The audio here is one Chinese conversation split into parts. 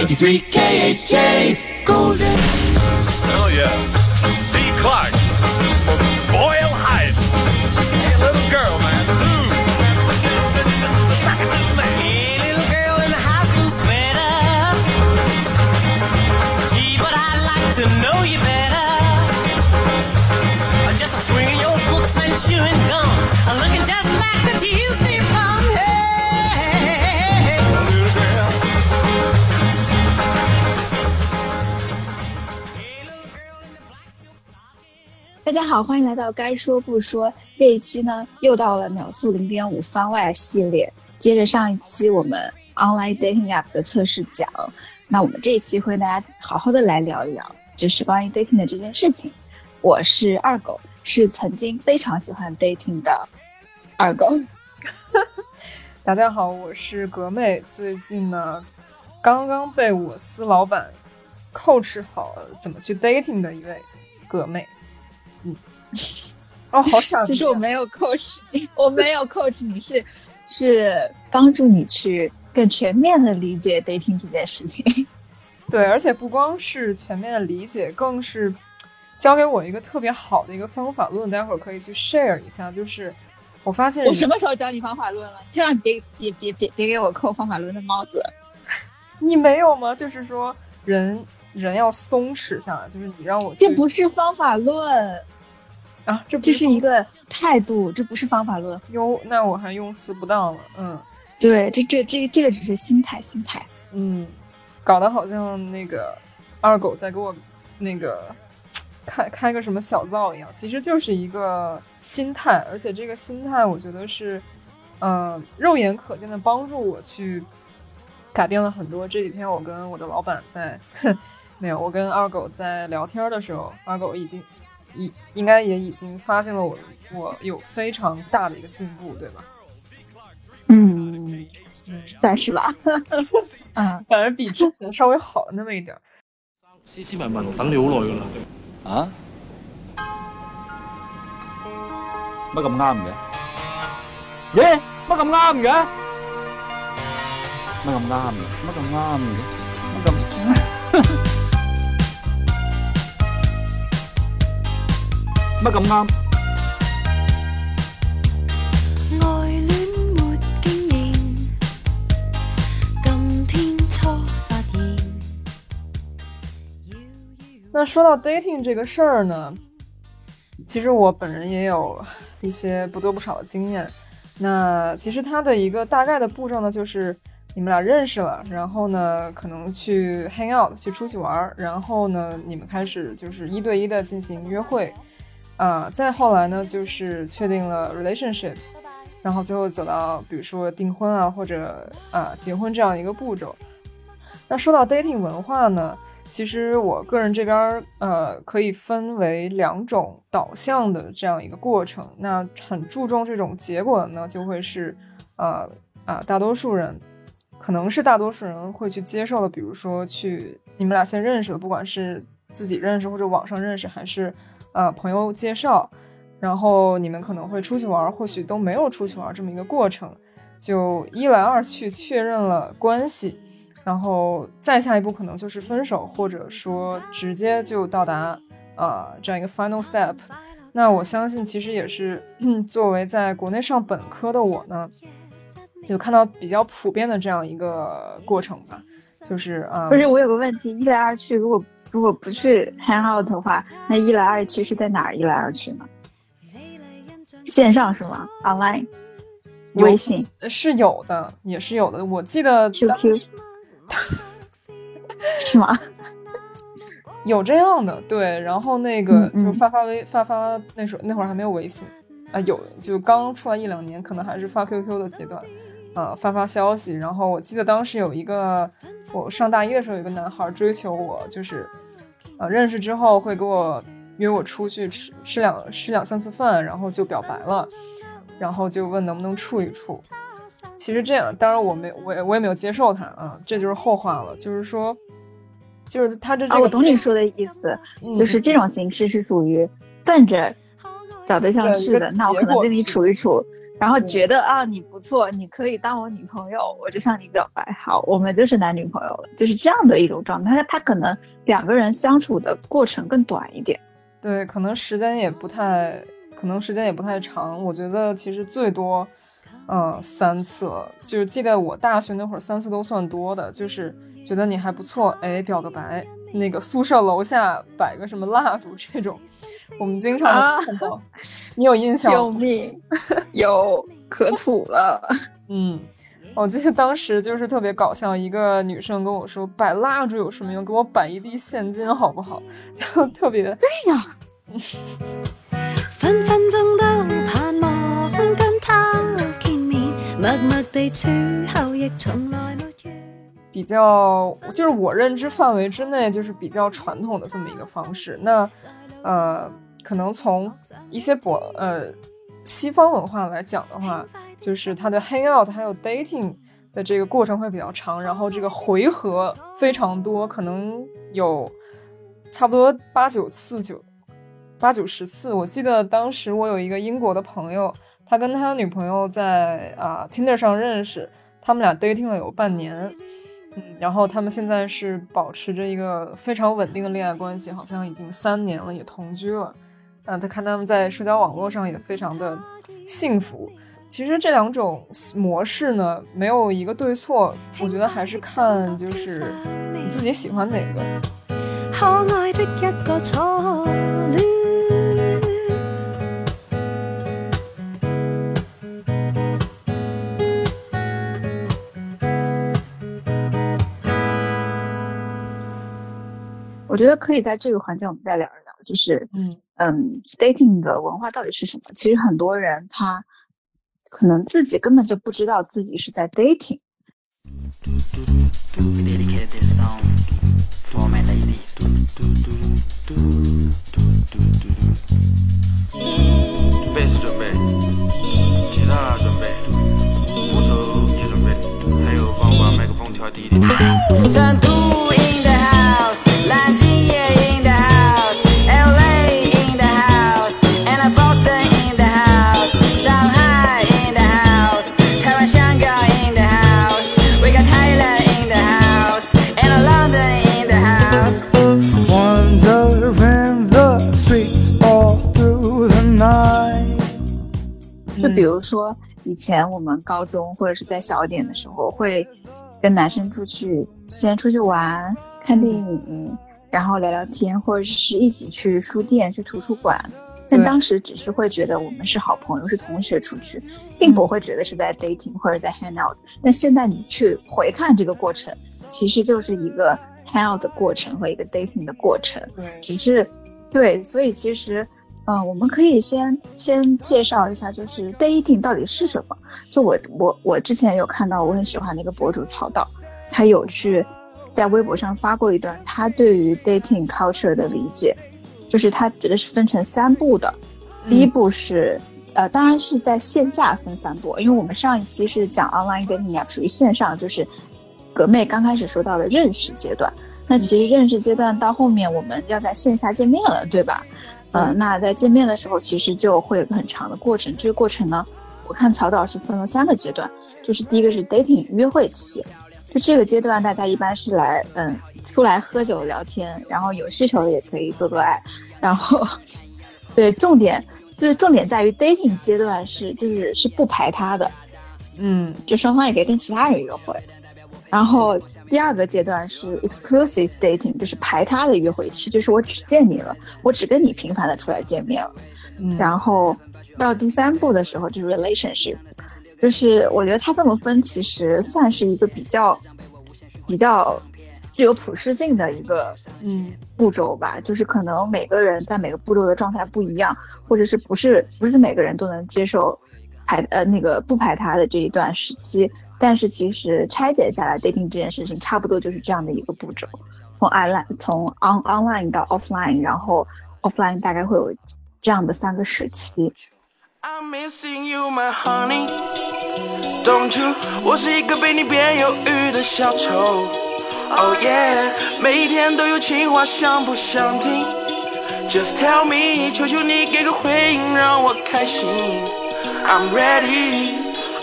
93 KHJ Golden. Oh, yeah. 大家好，欢迎来到该说不说这一期呢，又到了秒速零点五番外系列。接着上一期我们 online dating app 的测试讲，那我们这一期会跟大家好好的来聊一聊，就是关于 dating 的这件事情。我是二狗，是曾经非常喜欢 dating 的二狗。大家好，我是格妹。最近呢，刚刚被我司老板 coach 好怎么去 dating 的一位格妹。嗯，哦，好傻逼啊！其实我没有 coach 你，我没有 coach 你是是帮助你去更全面的理解 dating 这件事情。对，而且不光是全面的理解，更是教给我一个特别好的一个方法论，待会儿可以去 share 一下。就是我发现我什么时候教你方法论了？千万别别别别别给我扣方法论的帽子。你没有吗？就是说人人要松弛下来，就是你让我这不是方法论，啊，这不这是一个态度，这不是方法论。哟，那我还用词不当了，嗯。对，这这这这个只是心态，心态。嗯，搞得好像那个二狗在给我那个开开个什么小灶一样，其实就是一个心态，而且这个心态我觉得是，呃，肉眼可见的帮助我去改变了很多。这几天我跟我的老板在，没有，我跟二狗在聊天的时候，二狗已经已应该也已经发现了我我有非常大的一个进步，对吧？嗯，嗯，算是吧。嗯，反而比之前稍微好了那么一点儿。斯斯文文等你好耐噶啦。啊？乜咁啱嘅？耶？乜咁啱嘅？乜咁啱嘅？乜咁啱嘅？乜咁？乜咁啱？愛戀沒經驗，今天初發現。那说到 dating 这个事兒呢，其实我本人也有一些不多不少的经验。那其实它的一个大概的步骤呢，就是你们俩认识了，然后呢，可能去 hang out，去出去玩兒，然后呢，你们开始就是一对一的进行約會，啊、再后来呢，就是确定了 relationship，然后最后走到比如说订婚啊，或者啊、结婚这样一个步骤。那说到 dating 文化呢，其实我个人这边呃可以分为两种导向的这样一个过程。那很注重这种结果的呢，就会是呃啊、大多数人可能是大多数人会去接受的，比如说去你们俩先认识的，不管是自己认识或者网上认识还是呃朋友介绍，然后你们可能会出去玩，或许都没有出去玩这么一个过程，就一来二去确认了关系。然后再下一步可能就是分手，或者说直接就到达啊、呃、這樣一个 final step。那我相信其实也是 作为在国内上本科的我呢，就看到比较普遍的这样一个过程吧，就是啊，不是，我有个问题，一来二去，如果如果不去 hang out 的话，那一来二去是在哪兒一来二去呢？线上是吗？online？微信、是有的，也是有的。我记得 QQ 是吗？有这样的，对，然后那個嗯嗯就发发微发发那时候那会儿还没有微信啊，有就刚出来一两年，可能还是发 QQ 的阶段，呃，发发消息。然后我记得当时有一个我上大一的时候，有一个男孩追求我，就是呃认识之后会给我约我出去吃吃两吃两三次饭，然后就表白了，然后就问能不能处一处。其实这样，当然我没我也我也没有接受他啊，这就是后话了。就是说，就是他這這啊，我懂你说的意思，嗯就是这种形式是属于奔着找对象去的，那我可能跟你处一處，然后觉得啊你不错，你可以当我女朋友，我就向你表白，好，我们就是男女朋友了，就是这样的一种状态。他他可能两个人相处的过程更短一点，对，可能时间也不太，可能时间也不太长。我觉得其实最多，嗯、三次了。就是记得我大学那会儿，三次都算多的。就是觉得你还不错，哎，表个白，那个宿舍楼下摆个什么蜡烛这种，我们经常看到。你有印象吗？救命，有 可土了。嗯，我记得当时就是特别搞笑，一个女生跟我说：“摆蜡烛有什么用？给我摆一地现金好不好？” 就特别对呀，分分鐘都盼望跟他見面，默默地處後亦從來沒遇。比较，就是我认知范围之内，就是比较传统的这么一个方式。那，呃，可能从一些博呃西方文化来讲的话，就是它的 hang out 还有 dating 的这个过程会比较长，然后这个回合非常多，可能有差不多八九次九八九十次。我记得当时我有一个英国的朋友，他跟他女朋友在啊、Tinder 上认识，他们俩 dating 了有半年。嗯，然后他们现在是保持着一个非常稳定的恋爱关系，好像已经三年了，也同居了。嗯，他看他们在社交网络上也非常的幸福。其实这两种模式呢，没有一个对错，我觉得还是看就是你自己喜欢哪个。可爱的一个初我觉得可以在这个环节我们再聊一聊，就是嗯嗯，dating 的文化到底是什么？其实很多人他可能自己根本就不知道自己是在 dating。We dedicated this song for my ladies. 贝斯准备，吉他准备，鼓手也准备，还有帮我把麦克风调低一点。比如说以前我们高中或者是在小一点的时候，会跟男生出去，先出去玩、看电影，然后聊聊天，或者是一起去书店、去图书馆。但当时只是会觉得我们是好朋友，是同学出去，并不会觉得是在 dating 或者在 hang out。但现在你去回看这个过程，其实就是一个 hang out 的过程和一个 dating 的过程。对，只是对，所以其实，嗯、我们可以先先介绍一下，就是 dating 到底是什么。就我我我之前有看到我很喜欢的一个博主曹导，他有去在微博上发过一段他对于 dating culture 的理解，就是他觉得是分成三步的。第一步是，呃，当然是在线下分三步，因为我们上一期是讲 online dating app 属于线上，就是格妹刚开始说到的认识阶段。那其实认识阶段到后面我们要在线下见面了，对吧？呃，那在见面的时候，其实就会有个很长的过程。这个过程呢，我看曹导是分了三个阶段，就是第一个是 dating 约会期，就这个阶段大家一般是来嗯出来喝酒聊天，然后有需求的也可以做做爱，然后对重点就是重点在于 dating 阶段是就是是不排他的，嗯就双方也可以跟其他人约会。然后第二个阶段是 exclusive dating，就是排他的约会期，就是我只见你了，我只跟你频繁的出来见面了。嗯，然后到第三步的时候就是 relationship，就是我觉得他这么分其实算是一个比较比较具有普适性的一个嗯。步骤吧，就是可能每个人在每个步骤的状态不一样，或者是不是不是每个人都能接受排呃那个不排他的这一段时期，但是其实拆解下来 dating 这件事情差不多就是这样的一个步骤，从 online 从 on online 到 offline，然后 offline 大概会有这样的三个时期。I'm missing you, my honey. Don't you？我是一个被你变忧郁的小丑。Oh yeah，每一天都有情话，想不想听？Just tell me，求求你给个回应，让我开心。I'm ready.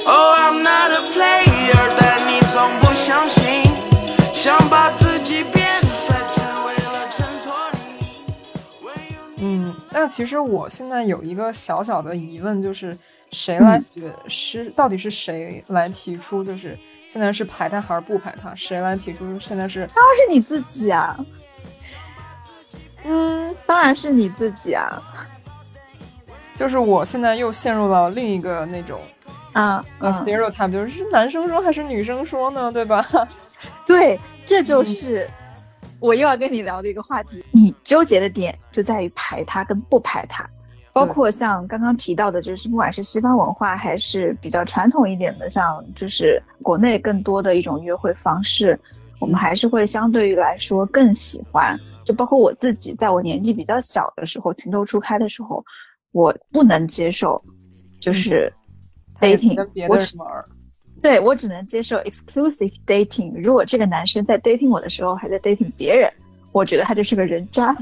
Oh, I'm not a player，但你总不相信，想把自己变帅，只为了衬托你。嗯，那其实我现在有一个小小的疑问，就是谁来决、是到底是谁来提出，就是现在是排他还是不排他？谁来提出现在是？当然是你自己啊，嗯，当然是你自己啊，就是我现在又陷入了另一个那种啊，呃嗯 stereotype，就是是男生说还是女生说呢？对吧？对，这就是我又要跟你聊的一个话题。你纠结的点就在于排他跟不排他，包括像刚刚提到的，就是不管是西方文化还是比较传统一点的，像就是国内更多的一种约会方式，我们还是会相对于来说更喜欢。就包括我自己，在我年纪比较小的时候，情窦初开的时候，我不能接受，就是 dating，、我只。对我只能接受 exclusive dating。如果这个男生在 dating 我的时候还在 dating 别人，我觉得他就是个人渣。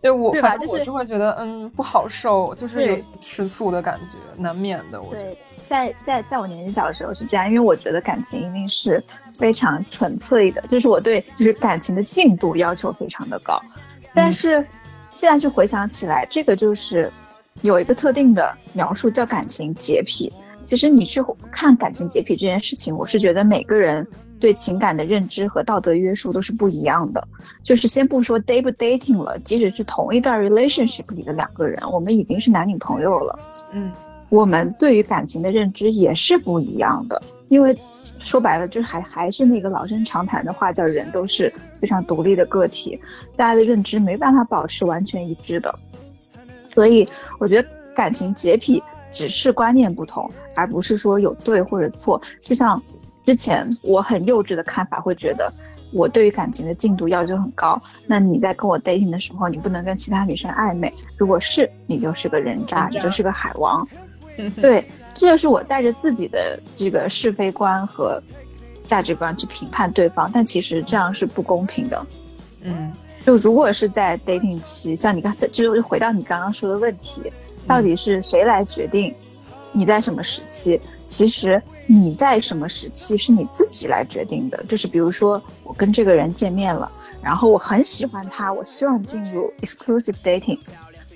对我，对吧反正就是我是会觉得，嗯，不好受，就是有对吃醋的感觉，难免的。我觉得对，在在在我年纪小的时候是这样，因为我觉得感情一定是非常纯粹的，就是我对就是感情的进度要求非常的高。但是现在去回想起来，这个就是有一个特定的描述叫感情洁癖。其实你去看感情洁癖这件事情，我是觉得每个人对情感的认知和道德约束都是不一样的。就是先不说 date 不 dating 了，即使是同一段 relationship 里的两个人，我们已经是男女朋友了。嗯，我们对于感情的认知也是不一样的，因为说白了，就是还还是那个老生常谈的话，叫人都是非常独立的个体，大家的认知没办法保持完全一致的。所以我觉得感情洁癖只是观念不同，而不是说有对或者错。就像之前我很幼稚的看法，会觉得我对于感情的进度要求很高，那你在跟我 dating 的时候，你不能跟其他女生暧昧，如果是，你就是个人渣，你就是个海王。对，这就是我带着自己的这个是非观和价值观去评判对方，但其实这样是不公平的。嗯，就如果是在 dating 期，像你刚才，就是回到你刚刚说的问题，到底是谁来决定你在什么时期？其实你在什么时期是你自己来决定的。就是比如说，我跟这个人见面了，然后我很喜欢他，我希望进入 exclusive dating，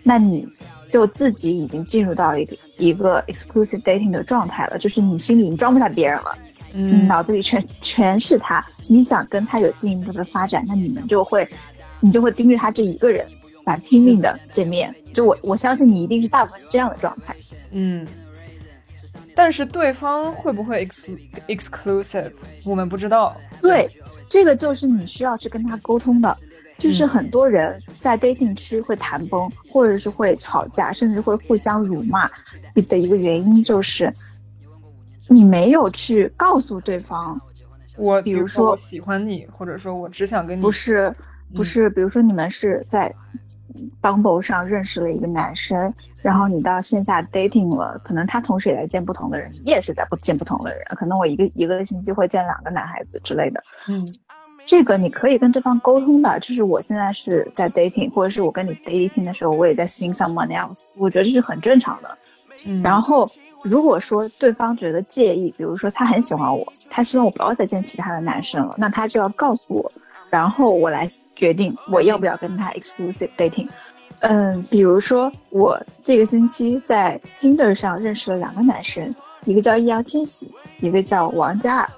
那你就自己已经进入到一个一个 exclusive dating 的状态了，就是你心里已经装不下别人了。嗯脑子里全全是他，你想跟他有进一步的发展，那你们就会，你就会盯着他这一个人来拼命的见面。就我我相信你一定是大部分是这样的状态。嗯，但是对方会不会 ex exclusive，我们不知道。对，这个就是你需要去跟他沟通的。就是很多人在 dating 区会谈崩，或者是会吵架，甚至会互相辱骂的一个原因，就是你没有去告诉对方，我比如说说我喜欢你，或者说我只想跟你不是，不嗯是，比如说你们是在 Bumble 上认识了一个男生，然后你到线下 dating 了，可能他同时也在见不同的人，你也是在不见不同的人，可能我一个一个星期会见两个男孩子之类的。嗯，这个你可以跟对方沟通的，就是我现在是在 dating，或者是我跟你 dating 的时候，我也在 seeing someone else，我觉得这是很正常的。嗯然后如果说对方觉得介意，比如说他很喜欢我，他希望我不要再见其他的男生了，那他就要告诉我，然后我来决定我要不要跟他 exclusive dating。嗯，比如说我这个星期在 Tinder 上认识了两个男生，一个叫易烊千玺，一个叫王嘉尔。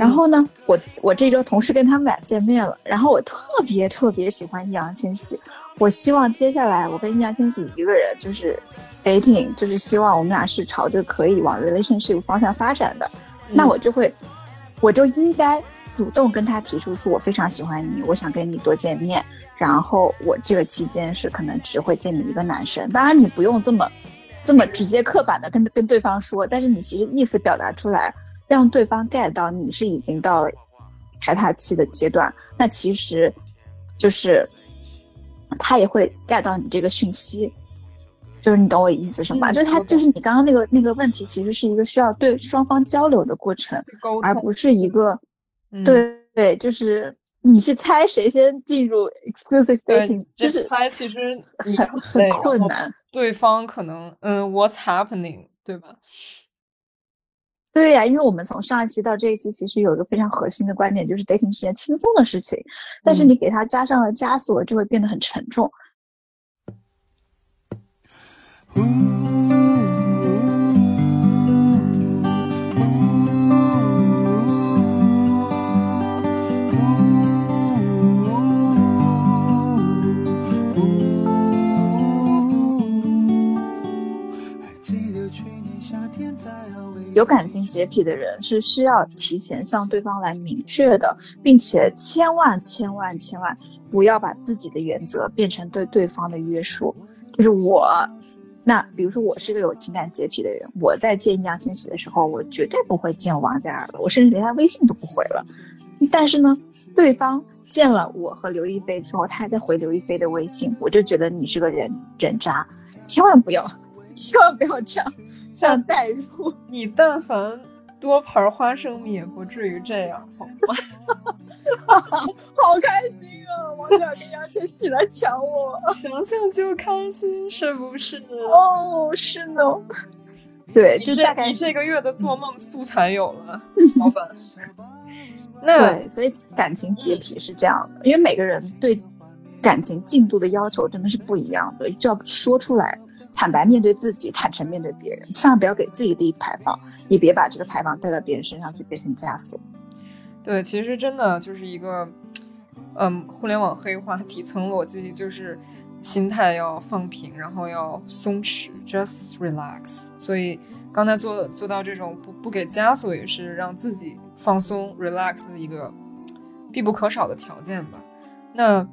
然后呢，我我这周同事跟他们俩见面了，然后我特别特别喜欢易烊千玺，我希望接下来我跟易烊千玺一个人就是 dating，就是希望我们俩是朝着可以往 relationship 方向发展的，那我就会，我就应该主动跟他提出说我非常喜欢你，我想跟你多见面，然后我这个期间是可能只会见你一个男生，当然你不用这么这么直接刻板的跟跟对方说，但是你其实意思表达出来，让对方 get 到你是已经到了排他期的阶段，那其实就是他也会 get 到你这个讯息，就是你懂我意思是吗？嗯就是他就是你刚刚那个那个问题，其实是一个需要对双方交流的过程，而不是一个嗯对对，就是你去猜谁先进入 exclusive 对 dating，这就是猜其实很很困难。对方可能嗯，what's happening，对吧？对呀、因为我们从上一期到这一期，其实有一个非常核心的观点，就是 dating 是件轻松的事情，但是你给它加上了枷锁，就会变得很沉重。有感情洁癖的人是需要提前向对方来明确的，并且千万千万千万不要把自己的原则变成对对方的约束。就是我，那比如说我是个有情感洁癖的人，我在见易烊千玺的时候，我绝对不会见王嘉尔了，我甚至连他微信都不回了。但是呢，对方见了我和刘亦菲之后，他还在回刘亦菲的微信，我就觉得你是个人人渣，千万不要，千万不要这样这样带入。你但凡多盘花生米，也不至于这样，好吗？好开心啊！王嘉尔跟易烊千玺来抢我，想想就开心，是不是？哦，是呢。对，就大概你这个月的做梦素材有了，老板。那对，所以感情洁癖是这样的，因为每个人对感情进度的要求真的是不一样的，就要说出来，坦白面对自己，坦诚面对别人，千万不要给自己立牌坊，也别把这个牌坊带到别人身上去变成枷锁。对，其实真的就是一个，嗯，互联网黑化底层逻辑就是心态要放平，然后要松弛，just relax。所以刚才做做到这种不不给枷锁，也是让自己放松 relax 的一个必不可少的条件吧。那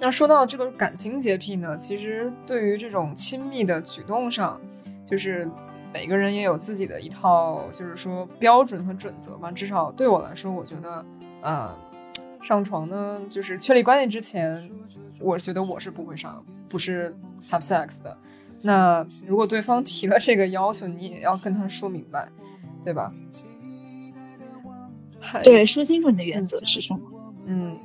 那说到这个感情洁癖呢，其实对于这种亲密的举动上，就是每个人也有自己的一套，就是说标准和准则吧。至少对我来说，我觉得，呃，上床呢，就是确立关系之前，我觉得我是不会上，不是 have sex 的。那如果对方提了这个要求，你也要跟他说明白，对吧？对，说清楚你的原则是什么。嗯，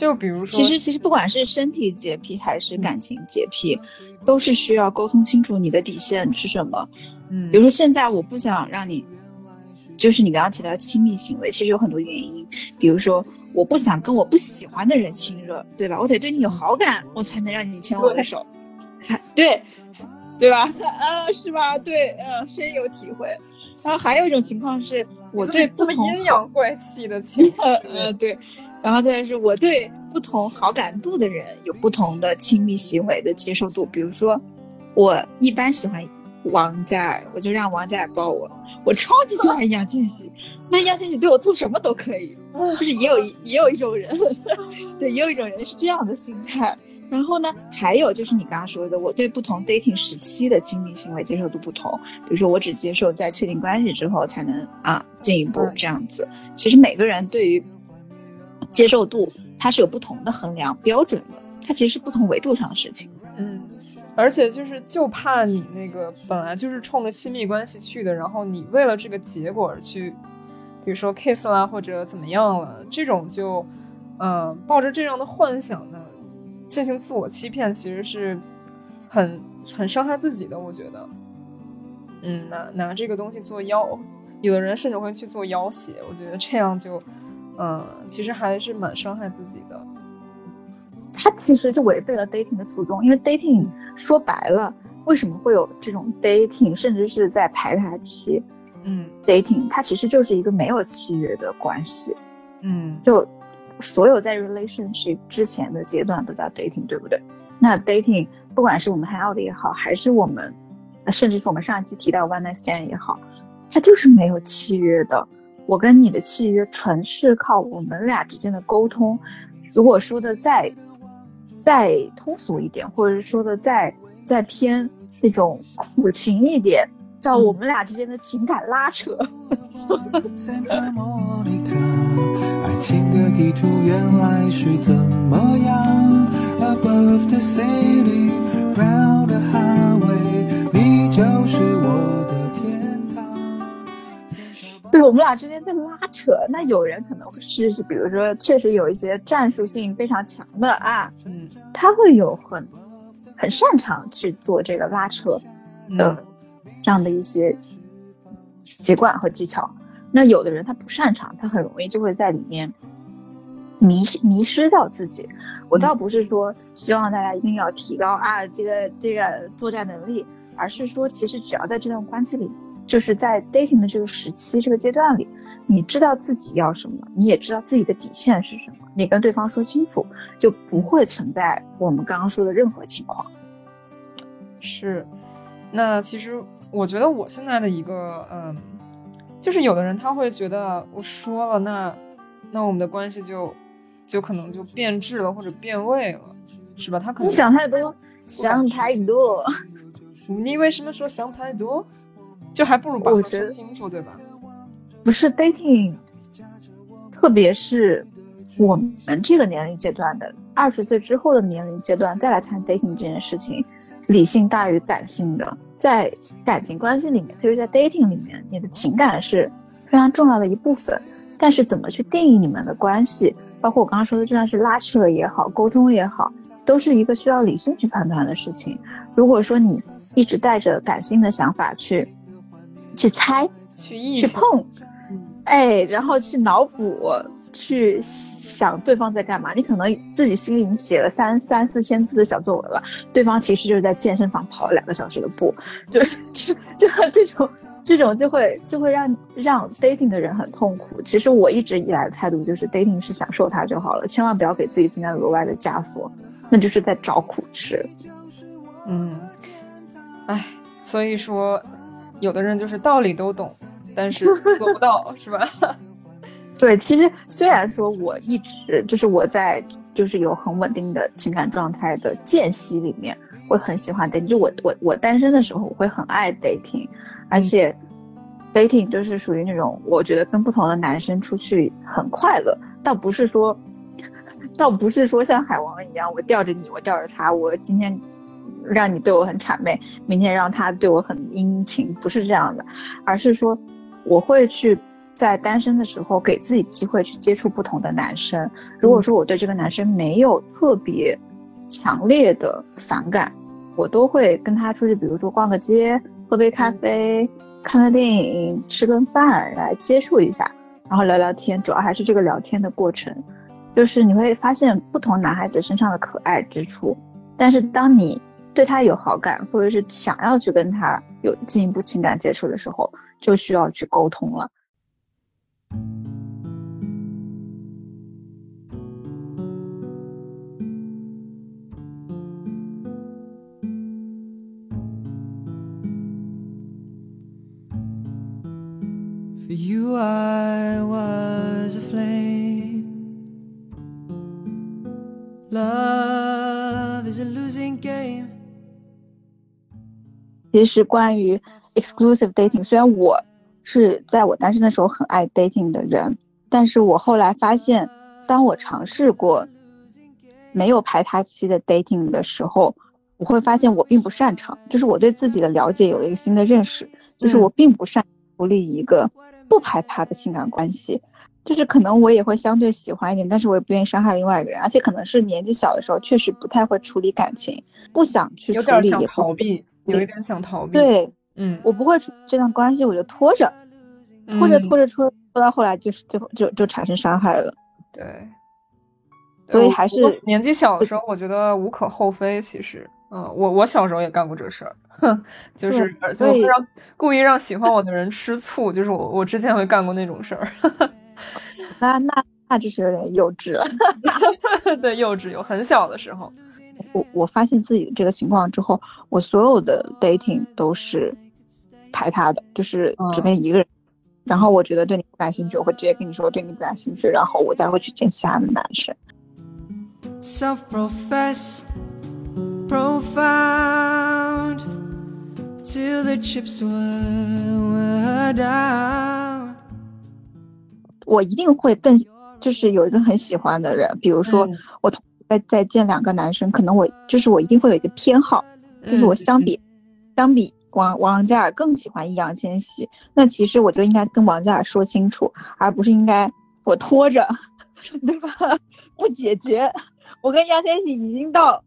就比如说，其实，其实不管是身体洁癖还是感情洁癖，都是需要沟通清楚你的底线是什么。嗯比如说现在我不想让你，就是你刚刚提到亲密行为，其实有很多原因。比如说，我不想跟我不喜欢的人亲热，对吧？我得对你有好感，我才能让你牵我的手。还对，对吧？啊，是吧？对，呃，深有体会。然后还有一种情况是，我对不同阴阳怪气的情 呃呃对，然后再是我对不同好感度的人有不同的亲密行为的接受度。比如说，我一般喜欢王嘉尔，我就让王嘉尔抱我；我超级喜欢易烊千玺，那易烊千玺对我做什么都可以。就是也有一也有一种人，对，也有一种人是这样的心态。然后呢，还有就是你刚刚说的，我对不同 dating 时期的亲密行为接受度不同。比如说，我只接受在确定关系之后才能啊进一步这样子。其实每个人对于接受度，它是有不同的衡量标准的，它其实是不同维度上的事情。嗯，而且就是就怕你那个本来就是冲着亲密关系去的，然后你为了这个结果而去，比如说 kiss 啦或者怎么样了，这种就，嗯、抱着这样的幻想呢，进行自我欺骗，其实是很很伤害自己的，我觉得。嗯，拿拿这个东西做要，有的人甚至会去做要挟，我觉得这样就，嗯、其实还是蛮伤害自己的。他其实就违背了 dating 的初衷，因为 dating 说白了，为什么会有这种 dating，甚至是在排他期嗯 dating，它其实就是一个没有契约的关系。嗯就所有在 relationship 之前的阶段都叫 dating，对不对？那 dating 不管是我们 hang out 也好，还是我们，呃甚至是我们上一期提到 one night stand 也好，它就是没有契约的。我跟你的契约纯是靠我们俩之间的沟通。如果说的再再通俗一点，或者是说的再再偏那种苦情一点，叫我们俩之间的情感拉扯。爱情的地图原来是怎么样？Above the city, round the highway，你就是我。对我们俩之间在拉扯，那有人可能是是，比如说，确实有一些战术性非常强的啊，嗯他会有很很擅长去做这个拉扯的这样的一些习惯和技巧。那有的人他不擅长，他很容易就会在里面迷迷失掉自己。我倒不是说希望大家一定要提高啊这个这个作战能力，而是说其实只要在这段关系里，就是在 dating 的这个时期这个阶段里，你知道自己要什么，你也知道自己的底线是什么，你跟对方说清楚，就不会存在我们刚刚说的任何情况。是，那其实我觉得我现在的一个嗯，就是有的人他会觉得我说了，那那我们的关系就就可能就变质了或者变味了，是吧？他可能你想太多，想太多。你为什么说想太多？就还不如把话我觉得说清楚，对吧？不是 dating，特别是我们这个年龄阶段的二十岁之后的年龄阶段，再来谈 dating 这件事情，理性大于感性的。在感情关系里面，特别是在 dating 里面，你的情感是非常重要的一部分。但是怎么去定义你们的关系，包括我刚刚说的，就算是拉扯也好，沟通也好，都是一个需要理性去判断的事情。如果说你一直带着感性的想法去去猜、去意去碰，哎，然后去脑补、去想对方在干嘛，你可能自己心里写了三三四千字的小作文了，对方其实就是在健身房跑了两个小时的步，就是就就这种这种就会就会让让 dating 的人很痛苦。其实我一直以来的态度就是 dating 是享受它就好了，千万不要给自己增加额外的枷锁，那就是在找苦吃。嗯，哎，所以说，有的人就是道理都懂，但是做不到，是吧？对，其实虽然说我一直就是我在就是有很稳定的情感状态的间隙里面，会很喜欢 dating。就我我我单身的时候，我会很爱 dating，而且 dating 就是属于那种我觉得跟不同的男生出去很快乐，倒不是说，倒不是说像海王一样，我吊着你，我吊着他，我今天让你对我很谄媚，明天让他对我很殷勤，不是这样的，而是说我会去在单身的时候给自己机会去接触不同的男生。如果说我对这个男生没有特别强烈的反感，我都会跟他出去，比如说逛个街、喝杯咖啡、看个电影、吃顿饭来接触一下，然后聊聊天，主要还是这个聊天的过程。就是你会发现不同男孩子身上的可爱之处，但是当你对他有好感，或者是想要去跟他有进一步情感接触的时候，就需要去沟通了。For you, I was a flame. Love is a losing game. 其实关于 exclusive dating，虽然我是在我单身的时候很爱 dating 的人，但是我后来发现，当我尝试过没有排他期的 dating 的时候，我会发现我并不擅长，就是我对自己的了解有了一个新的认识，就是我并不擅长处理一个不排他的情感关系。就是可能我也会相对喜欢一点，但是我也不愿意伤害另外一个人，而且可能是年纪小的时候确实不太会处理感情，不想去处理，有点想逃避，有一点想逃避。，对，嗯，我不会这段关系，我就拖着，拖着嗯拖着拖拖到后来就是就就就产生伤害了。对，所以还是年纪小的时候，我觉得无可厚非。其实，嗯，我我小时候也干过这事儿，哼，就是对而且所以我会让故意让喜欢我的人吃醋，就是我我之前会干过那种事儿，那那那就是有点幼稚了。对，幼稚有很小的时候，我我发现自己的这个情况之后，我所有的 dating 都是排他的，就是只跟一个人。然后我觉得对你不感兴趣，我会直接跟你说对你不感兴趣，然后我再会去见其他的男生。Self professed, profound, till the chips were, down. 我一定会更就是有一个很喜欢的人，比如说嗯我同在在见两个男生，可能我就是我一定会有一个偏好，就是我嗯相比、相比王王嘉尔更喜欢易烊千玺，那其实我就应该跟王嘉尔说清楚，而不是应该我拖着，对吧？不解决，我跟易烊千玺已经到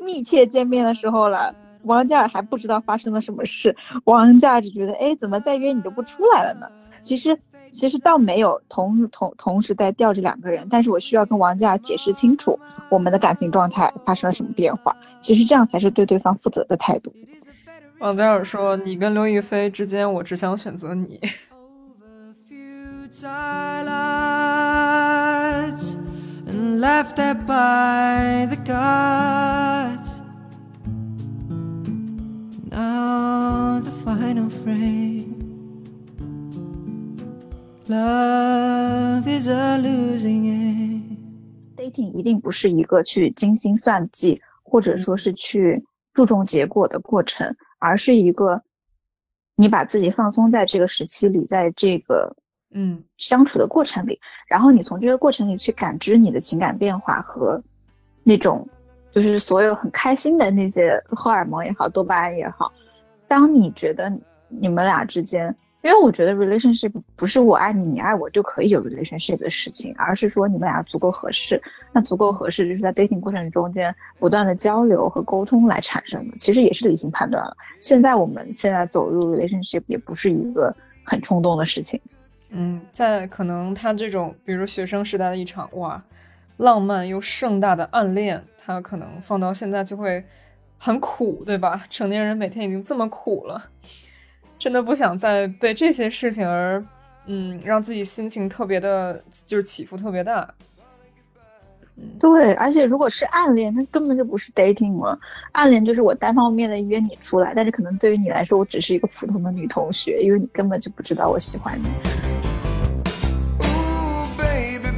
密切见面的时候了，王嘉尔还不知道发生了什么事，王嘉尔只觉得，哎，怎么再约你就不出来了呢？其实其实倒没有同同同时在吊着两个人，但是我需要跟王嘉尔解释清楚我们的感情状态发生了什么变化。其实这样才是对对方负责的态度。王嘉尔说：“你跟刘亦菲之间，我只想选择你。Love is a losing game. dating 一定不是一个去精心算计，或者说是去注重结果的过程，而是一个你把自己放松在这个时期里，在这个嗯相处的过程里，然后你从这个过程里去感知你的情感变化和那种就是所有很开心的那些荷尔蒙也好，多巴胺也好。当你觉得你们俩之间，因为我觉得 relationship 不是我爱你，你爱我就可以有 relationship 的事情，而是说你们俩足够合适。那足够合适，就是在 dating 过程中间不断的交流和沟通来产生的，其实也是理性判断了。现在我们现在走入 relationship 也不是一个很冲动的事情。嗯，在可能他这种，比如学生时代的一场哇，浪漫又盛大的暗恋，他可能放到现在就会很苦，对吧？成年人每天已经这么苦了，真的不想再被这些事情而，嗯，让自己心情特别的，就是起伏特别大。对，而且如果是暗恋，那根本就不是 dating 了。暗恋就是我单方面的约你出来，但是可能对于你来说，我只是一个普通的女同学，因为你根本就不知道我喜欢你。Baby,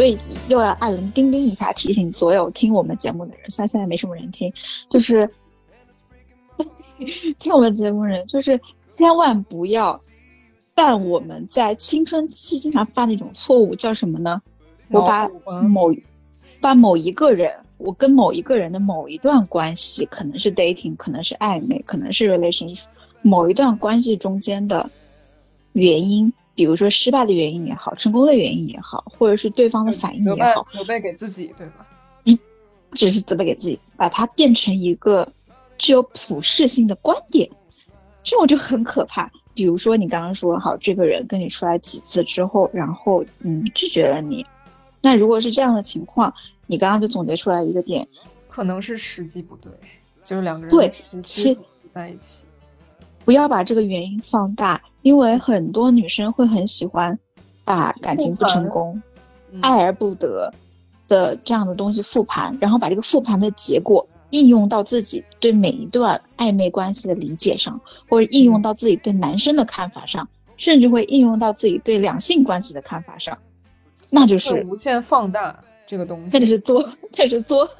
所以又要按铃叮叮一下，提醒所有听我们节目的人，虽然现在没什么人听，就是 听我们节目人，就是千万不要犯我们在青春期经常犯的一种错误，叫什么呢？我把某把某一个人，我跟某一个人的某一段关系，可能是 dating，可能是暧昧，可能是 relationship，某一段关系中间的原因，比如说失败的原因也好，成功的原因也好，或者是对方的反应也好，责备给自己，对吧？不只是责备给自己，把它变成一个具有普适性的观点，这种就很可怕。比如说你刚刚说好，这个人跟你出来几次之后，然后嗯拒绝了你，那如果是这样的情况，你刚刚就总结出来一个点，可能是时机不对，就是两个人对在一起。不要把这个原因放大，因为很多女生会很喜欢把感情不成功、爱而不得的这样的东西复盘，然后把这个复盘的结果应用到自己对每一段暧昧关系的理解上，或者应用到自己对男生的看法上，甚至会应用到自己对两性关系的看法上，那就是无限放大这个东西，那就是作，那是作。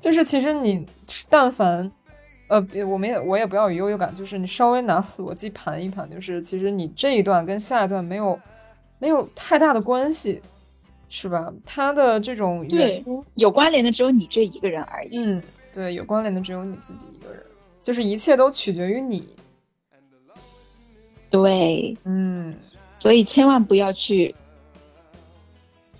就是其实你但凡，呃，别我们也我也不要有优越感，就是你稍微拿逻辑盘一盘，就是其实你这一段跟下一段没有没有太大的关系，是吧？他的这种对，有关联的只有你这一个人而已。嗯，对，有关联的只有你自己一个人，就是一切都取决于你。对，嗯，所以千万不要去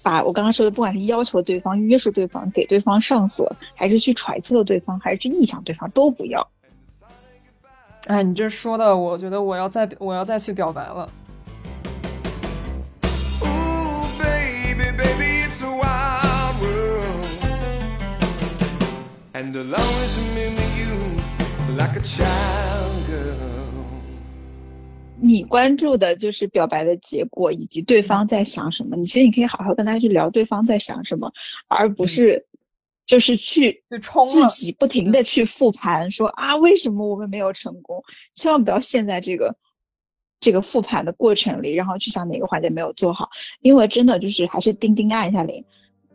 把我刚刚说的，不管是要求对方、约束对方、给对方上锁，还是去揣测对方，还是去臆想对方，都不要。哎，你这说的，我觉得我要再我要再去表白了。And the love you like a child. 你关注的就是表白的结果，以及对方在想什么。你其实你可以好好跟他去聊对方在想什么，而不是就是去自己不停的去复盘，说啊为什么我们没有成功？千万不要陷在这个这个复盘的过程里，然后去想哪个环节没有做好，因为真的就是还是钉钉按一下铃。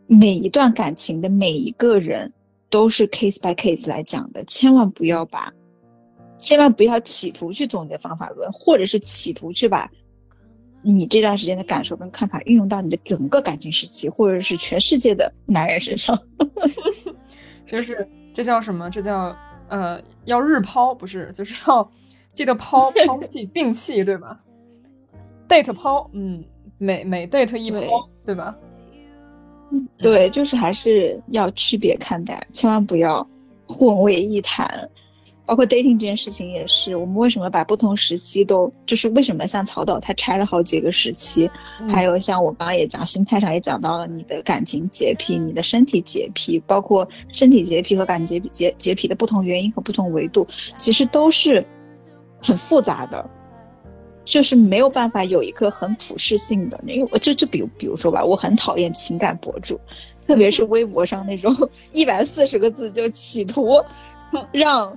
每一段感情的每一个人都是 case by case 来讲的，千万不要把。千万不要企图去总结方法论，或者是企图去把你这段时间的感受跟看法运用到你的整个感情时期，或者是全世界的男人身上。就是这叫什么？这叫呃，要日抛，不是，就是要记得抛抛弃摒弃，对吧？date 抛，嗯，每每 date 一抛，对吧？对，就是还是要区别看待，千万不要混为一谈。包括 dating 这件事情也是，我们为什么把不同时期都，就是为什么像曹导他拆了好几个时期，还有像我刚刚也讲，心态上也讲到了你的感情洁癖、你的身体洁癖，包括身体洁癖和感情洁洁洁癖的不同原因和不同维度，其实都是很复杂的。就是没有办法有一个很普适性的，因为我就就比如比如说吧，我很讨厌情感博主，特别是微博上那种 一百四十个字就企图 让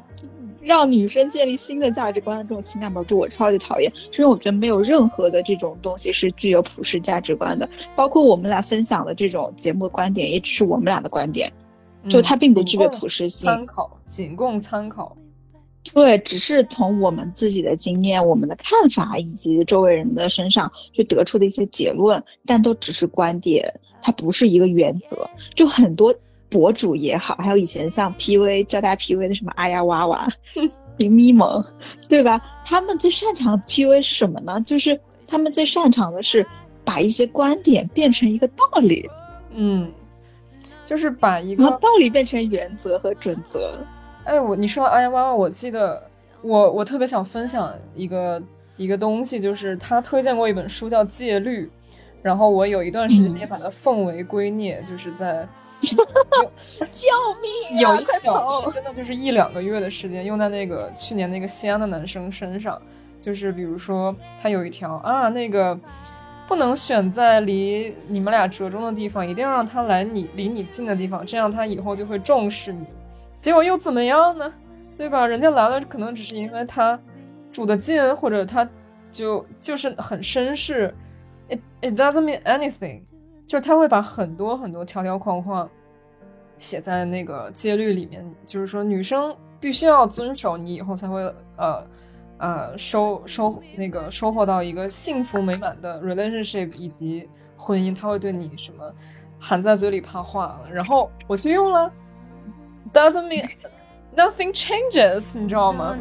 让女生建立新的价值观的这种情感博主，我超级讨厌，是因为我觉得没有任何的这种东西是具有普世价值观的，包括我们俩分享的这种节目的观点，也只是我们俩的观点，就它并不具备普世性，参考仅供参考。对，只是从我们自己的经验、我们的看法以及周围人的身上去得出的一些结论，但都只是观点，它不是一个原则。就很多博主也好，还有以前像 PV 教大家 PV 的什么阿呀娃娃、林咪蒙，对吧？他们最擅长的 PV 是什么呢？就是他们最擅长的是把一些观点变成一个道理，嗯，就是把一个道理变成原则和准则。哎，我你说到哎呀哇哇，我记得我我特别想分享一个一个东西，就是他推荐过一本书叫《戒律》，然后我有一段时间也把它奉为圭臬，就是在 救命有一快小跑真的就是一两个月的时间用在那个去年那个西安的男生身上，就是比如说他有一条啊那个。不能选在离你们俩折中的地方，一定要让他来你离你近的地方，这样他以后就会重视你。结果又怎么样呢？对吧？人家来了，可能只是因为他住得近，或者他就就是很绅士。It it doesn't mean anything，就是他会把很多很多条条框框写在那个戒律里面，就是说女生必须要遵守，你以后才会呃呃收收那个收获到一个幸福美满的 relationship 以及婚姻，他会对你什么含在嘴里怕化了。然后我去用了。doesn't mean nothing changes，你知道吗？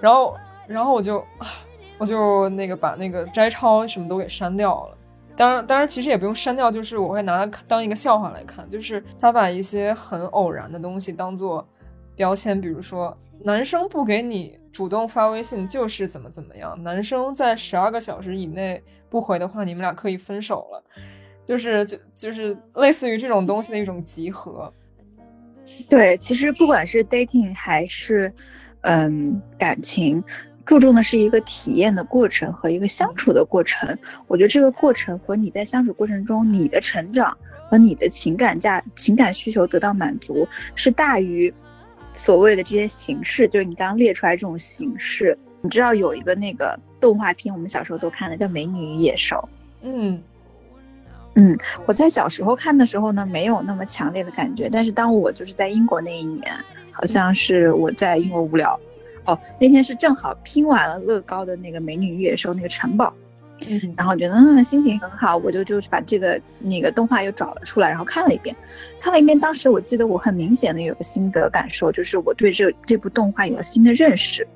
然后，然后我就，我就那个把那个摘抄什么都给删掉了。当然，当然，其实也不用删掉，就是我会拿它当一个笑话来看。就是他把一些很偶然的东西当做标签，比如说男生不给你主动发微信就是怎么怎么样，男生在十二个小时以内不回的话，你们俩可以分手了。就是就就是类似于这种东西的一种集合。对，其实不管是 dating 还是嗯感情，注重的是一个体验的过程和一个相处的过程。我觉得这个过程和你在相处过程中你的成长和你的情感价情感需求得到满足，是大于所谓的这些形式，就是你刚刚列出来这种形式。你知道有一个那个动画片，我们小时候都看的，叫《美女与野兽》。嗯嗯，我在小时候看的时候呢，没有那么强烈的感觉。但是当我就是在英国那一年，好像是我在英国无聊，哦，那天是正好拼完了乐高的那个《美女与野兽》那个城堡，嗯，然后觉得嗯心情很好，我就就是把这个那个动画又找了出来，然后看了一遍，看了一遍。当时我记得我很明显的有个心得感受，就是我对这这部动画有了新的认识。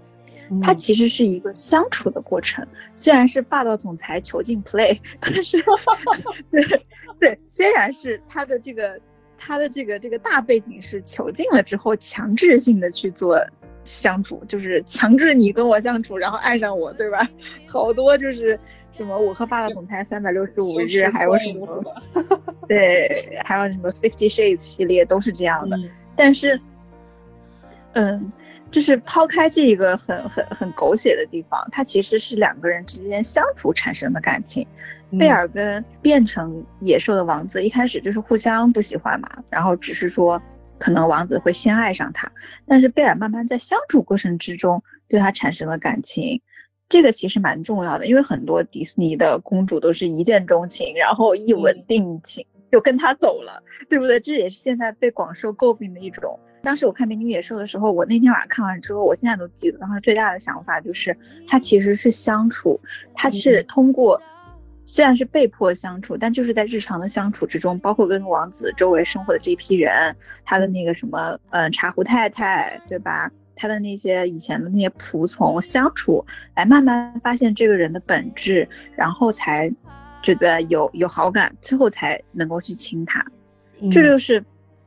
它其实是一个相处的过程，虽然是霸道总裁囚禁 play，但是 对对，虽然是他的这个他的这个这个大背景是囚禁了之后强制性的去做相处，就是强制你跟我相处，然后爱上我，对吧？好多就是什么我和霸道总裁三百六十五日，还有什么对，还有什么 Fifty Shades 系列都是这样的，但是嗯。就是抛开这一个很很很狗血的地方，它其实是两个人之间相处产生的感情。贝尔跟变成野兽的王子一开始就是互相不喜欢嘛，然后只是说可能王子会先爱上他，但是贝尔慢慢在相处过程之中对他产生了感情，这个其实蛮重要的，因为很多迪士尼的公主都是一见钟情，然后一吻定情就跟他走了，对不对？这也是现在被广受诟病的一种。当时我看《美女与野兽》的时候，我那天晚上看完之后，我现在都记得，当时最大的想法就是，他其实是相处，他是通过。虽然是被迫相处，但就是在日常的相处之中，包括跟王子周围生活的这一批人，他的那个什么，嗯，茶壶太太，对吧？他的那些以前的那些仆从相处，来慢慢发现这个人的本质，然后才觉得有有好感，最后才能够去亲他。这就是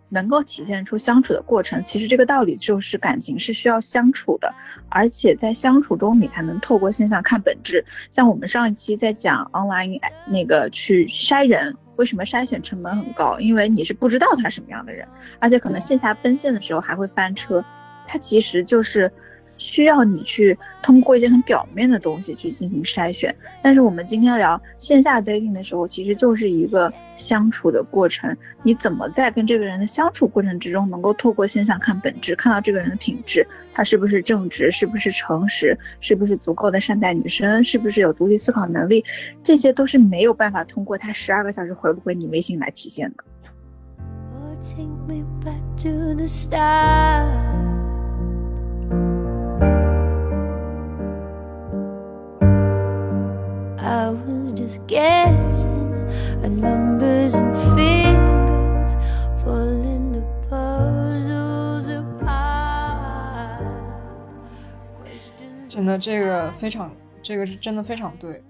能够体现出相处的过程。其实这个道理就是感情是需要相处的，而且在相处中你才能透过现象看本质。像我们上一期在讲 online 那个去筛人，为什么筛选成本很高？因为你是不知道他什么样的人，而且可能线下奔现的时候还会翻车。他其实就是需要你去通过一些很表面的东西去进行筛选。但是我们今天聊线下 dating 的时候，其实就是一个相处的过程。你怎么在跟这个人的相处过程之中，能够透过现象看本质，看到这个人的品质，他是不是正直，是不是诚实，是不是足够的善待女生，是不是有独立思考能力，这些都是没有办法通过他十二个小时回不回你微信来体现的。Take me back to the star I was just guessing at numbers and figures, falling the puzzles apart. 真的，这个非常，这个是真的非常对。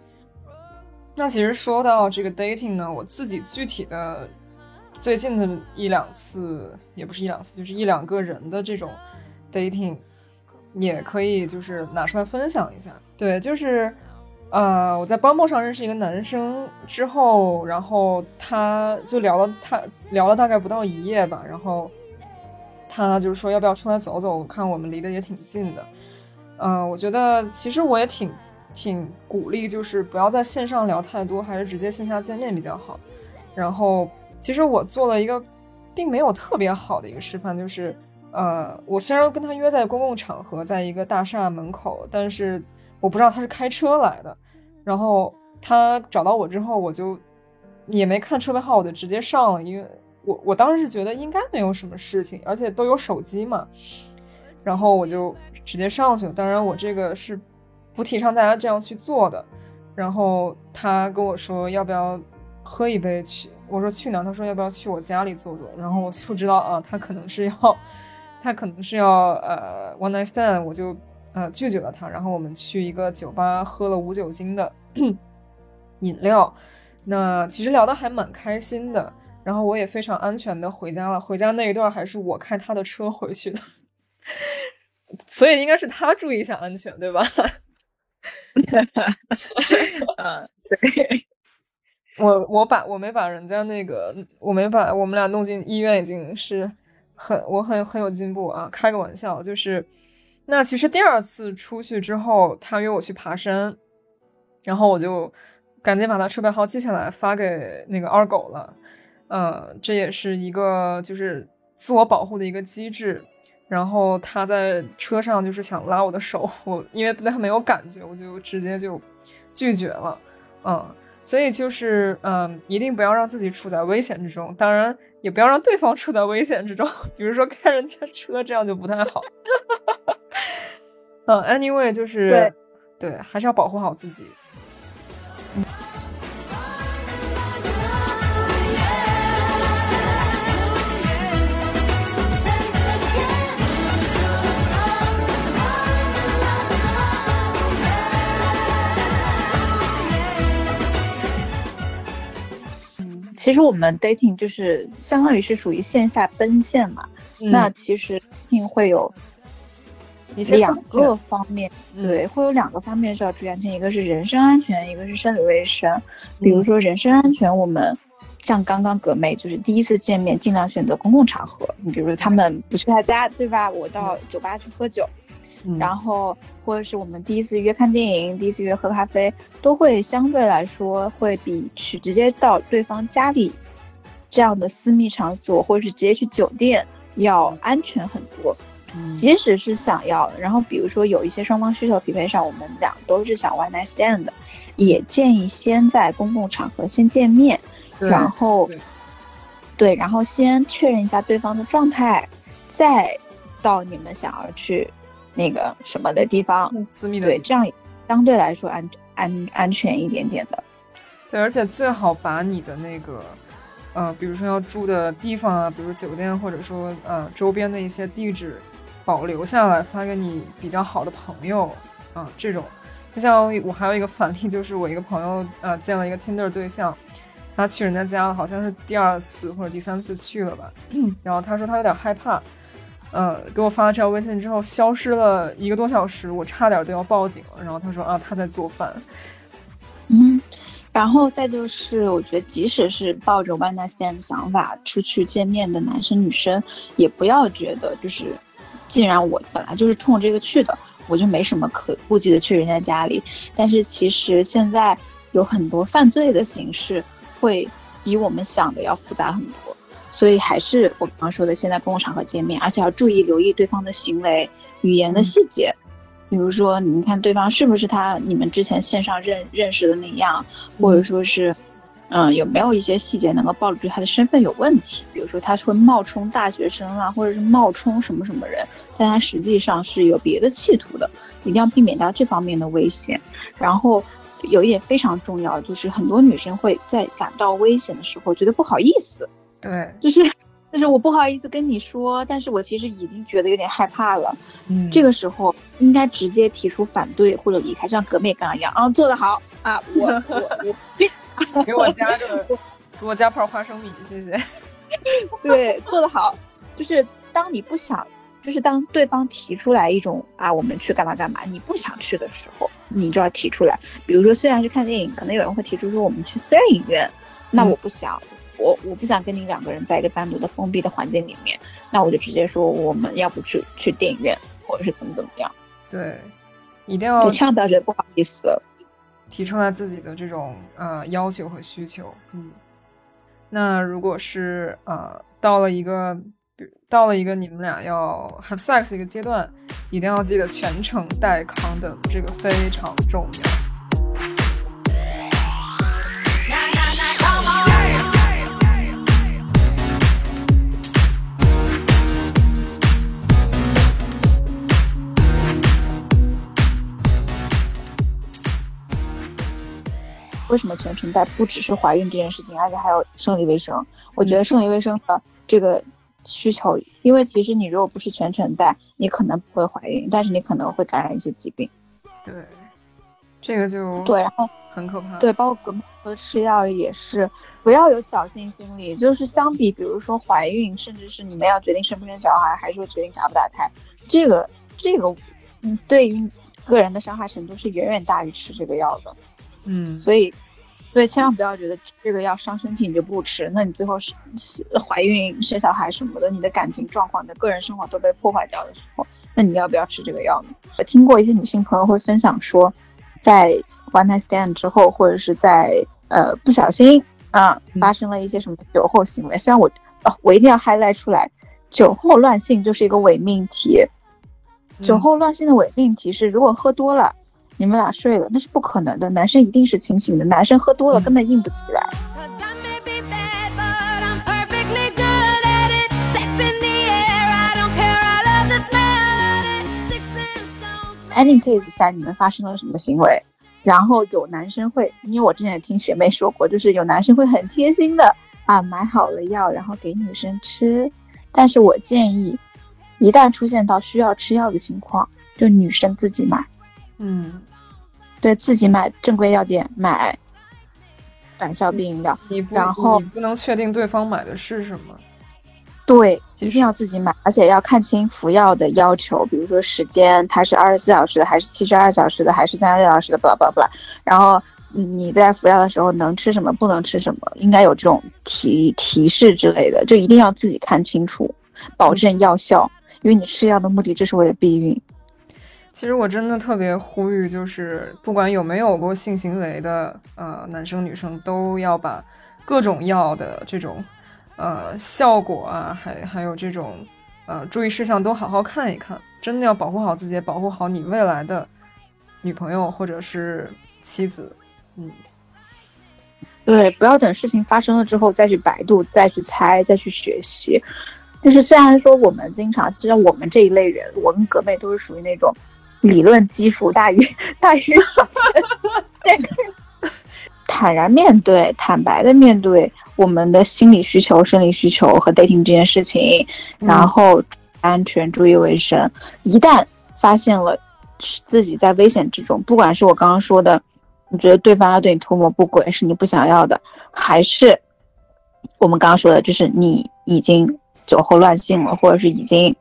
那其实说到这个 dating 呢，我自己具体的最近的一两次，也不是一两次，就是一两个人的这种 dating，也可以就是拿出来分享一下。对，就是呃，我在 Bumble 上认识一个男生之后，然后他就聊了他聊了大概不到一夜吧，然后他就是说要不要出来走走，看我们离得也挺近的。嗯、我觉得其实我也挺挺鼓励，就是不要在线上聊太多，还是直接线下见面比较好。然后其实我做了一个并没有特别好的一个示范，就是呃，我虽然跟他约在公共场合，在一个大厦门口，但是我不知道他是开车来的。然后他找到我之后，我就也没看车牌号，我就直接上了，因为我我当时是觉得应该没有什么事情，而且都有手机嘛。然后我就直接上去了。当然，我这个是不提倡大家这样去做的。然后他跟我说要不要喝一杯去，我说去哪？他说要不要去我家里坐坐？然后我就知道啊，他可能是要，他可能是要呃 one night stand，我就呃拒绝了他。然后我们去一个酒吧喝了无酒精的 饮料，那其实聊得还蛮开心的。然后我也非常安全的回家了。回家那一段还是我开他的车回去的。所以应该是他注意一下安全，对吧？嗯，对。我我把我没把人家那个，我没把我们俩弄进医院，已经是很我很很有进步啊！开个玩笑，就是那其实第二次出去之后，他约我去爬山，然后我就赶紧把他车牌号记下来发给那个二狗了。呃，这也是一个就是自我保护的一个机制。然后他在车上就是想拉我的手，我因为对他没有感觉，我就直接就拒绝了。嗯，所以就是嗯，一定不要让自己处在危险之中，当然也不要让对方处在危险之中，比如说开人家车，这样就不太好。嗯，anyway，就是对，还是要保护好自己。其实我们 dating 就是相当于是属于线下奔现嘛，嗯那其实 dating 会有两个方面，对，会有两个方面是要注意安全，一个是人身安全，一个是生理卫生。比如说人身安全，我们像刚刚葛妹就是第一次见面，尽量选择公共场合。你比如说他们不去他家，对吧？我到酒吧去喝酒，然后或者是我们第一次约看电影，第一次约喝咖啡，都会相对来说会比去直接到对方家里这样的私密场所，或者是直接去酒店要安全很多。即使是想要，然后比如说有一些双方需求匹配上，我们俩都是想 one night stand 的，也建议先在公共场合先见面，然后对，然后先确认一下对方的状态，再到你们想要去那个什么的地方，私密的对这样相对来说安安安全一点点的。对，而且最好把你的那个，呃，比如说要住的地方啊，比如酒店或者说呃周边的一些地址保留下来，发给你比较好的朋友啊、这种。就像我还有一个反例，就是我一个朋友呃见了一个 Tinder 对象，他去人家家了，好像是第二次或者第三次去了吧，然后他说他有点害怕。呃，给我发了这条微信之后，消失了一个多小时，我差点都要报警了。然后他说啊，他在做饭。嗯，然后再就是，我觉得即使是抱着 one night stand 的想法出去见面的男生女生，也不要觉得就是，既然我本来就是冲这个去的，我就没什么可顾忌的去人家家里。但是其实现在有很多犯罪的形式会比我们想的要复杂很多，所以还是我刚刚说的，现在公共场合见面，而且要注意留意对方的行为、语言的细节。比如说，你们看对方是不是他你们之前线上认认识的那样，或者说是，嗯，有没有一些细节能够暴露出他的身份有问题？比如说他会冒充大学生啊，或者是冒充什么什么人，但他实际上是有别的企图的，一定要避免掉这方面的危险。然后有一点非常重要，就是很多女生会在感到危险的时候觉得不好意思，对，就是就是我不好意思跟你说，但是我其实已经觉得有点害怕了。嗯这个时候应该直接提出反对或者离开，像格妹刚刚一样啊，做得好啊，我我 我给我加个，给我加盘花生米，谢谢。对，做得好。就是当你不想，就是当对方提出来一种啊，我们去干嘛干嘛，你不想去的时候，你就要提出来。比如说，虽然是看电影，可能有人会提出说我们去私人影院，那我不想，我我不想跟你两个人在一个单独的封闭的环境里面，那我就直接说我们要不去去电影院，或者是怎么怎么样。对，一定要就千万不要觉得不好意思。提出来自己的这种呃要求和需求。嗯，那如果是呃到了一个比到了一个你们俩要 have sex 的一个阶段，一定要记得全程带 condom，这个非常重要。为什么全程带？不只是怀孕这件事情，而且还有生理卫生。我觉得生理卫生的这个需求，因为其实你如果不是全程带，你可能不会怀孕，但是你可能会感染一些疾病。对，这个就对，然后很可怕。对，包括葛妹说吃药也是，不要有侥幸心理。就是相比，比如说怀孕，甚至是你们要决定生不生小孩，还是说决定打不打胎，这个这个，嗯，对于个人的伤害程度是远远大于吃这个药的。嗯，所以，所以千万不要觉得这个药伤身体你就不吃，那你最后是是怀孕、生小孩什么的，你的感情状况、你的个人生活都被破坏掉的时候，那你要不要吃这个药呢？我听过一些女性朋友会分享说，在 one night stand 之后，或者是在呃不小心啊发生了一些什么酒后行为，虽然我哦我一定要 highlight 出来，酒后乱性就是一个伪命题。酒后乱性的伪命题是，如果喝多了，你们俩睡了，那是不可能的。男生一定是清醒的，男生喝多了根本硬不起来。any case 下你们发生了什么行为，然后有男生会，因为我之前也听学妹说过，就是有男生会很贴心的啊买好了药，然后给女生吃。但是我建议，一旦出现到需要吃药的情况，就女生自己买，嗯，对自己买正规药店买短效避孕药，然后你不能确定对方买的是什么。对，一定要自己买，而且要看清服药的要求，比如说时间，它是二十四小时的，还是七十二小时的，还是三十六小时的，巴拉巴拉巴拉。然后嗯你在服药的时候能吃什么，不能吃什么，应该有这种提提示之类的，就一定要自己看清楚，保证药效，因为你吃药的目的就是为了避孕。其实我真的特别呼吁，就是不管有没有过性行为的呃男生女生，都要把各种药的这种呃效果啊，还还有这种呃注意事项都好好看一看，真的要保护好自己，保护好你未来的女朋友或者是妻子。嗯，对，不要等事情发生了之后再去百度、再去猜、再去学习。就是虽然说我们经常，就像我们这一类人，我跟格妹都是属于那种理论基础大于 大于实践，坦然面对、坦白的面对我们的心理需求、生理需求和 dating 这件事情，然后安全、注意卫生。一旦发现了自己在危险之中，不管是我刚刚说的，你觉得对方要对你图谋不轨是你不想要的，还是我们刚刚说的，就是你已经酒后乱性了，或者是已经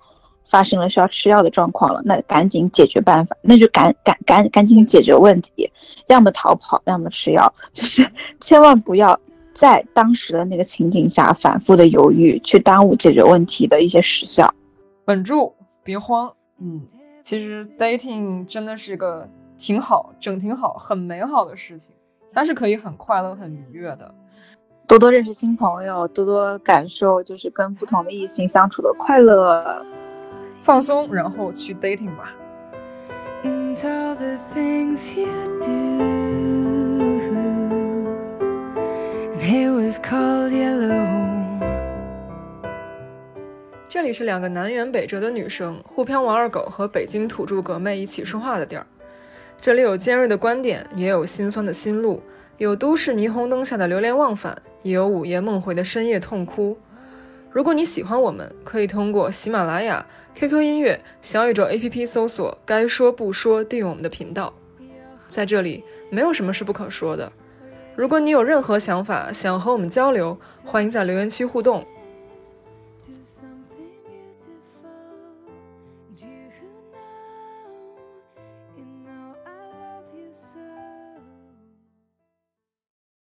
发生了需要吃药的状况了，那赶紧解决办法，那就赶赶赶赶紧解决问题，要么逃跑，要么吃药，就是 千万不要在当时的那个情景下反复的犹豫，去耽误解决问题的一些时效。稳住，别慌。嗯，其实 dating 真的是个挺好、整挺好、很美好的事情，它是可以很快乐、很愉悦的。多多认识新朋友，多多感受就是跟不同的异性相处的快乐。放松，然后去 dating 吧。And all the things you do. And it was called yellow. 这里是两个南辕北辙的女生，沪漂王二狗和北京土著格妹一起说话的地儿。这里有尖锐的观点，也有心酸的心路，有都市霓虹灯下的流连忘返，也有午夜梦回的深夜痛哭。如果你喜欢我们，可以通过喜马拉雅、QQ 音乐、小宇宙 APP 搜索“该说不说”，订阅我们的频道。在这里，没有什么是不可说的。如果你有任何想法想和我们交流，欢迎在留言区互动。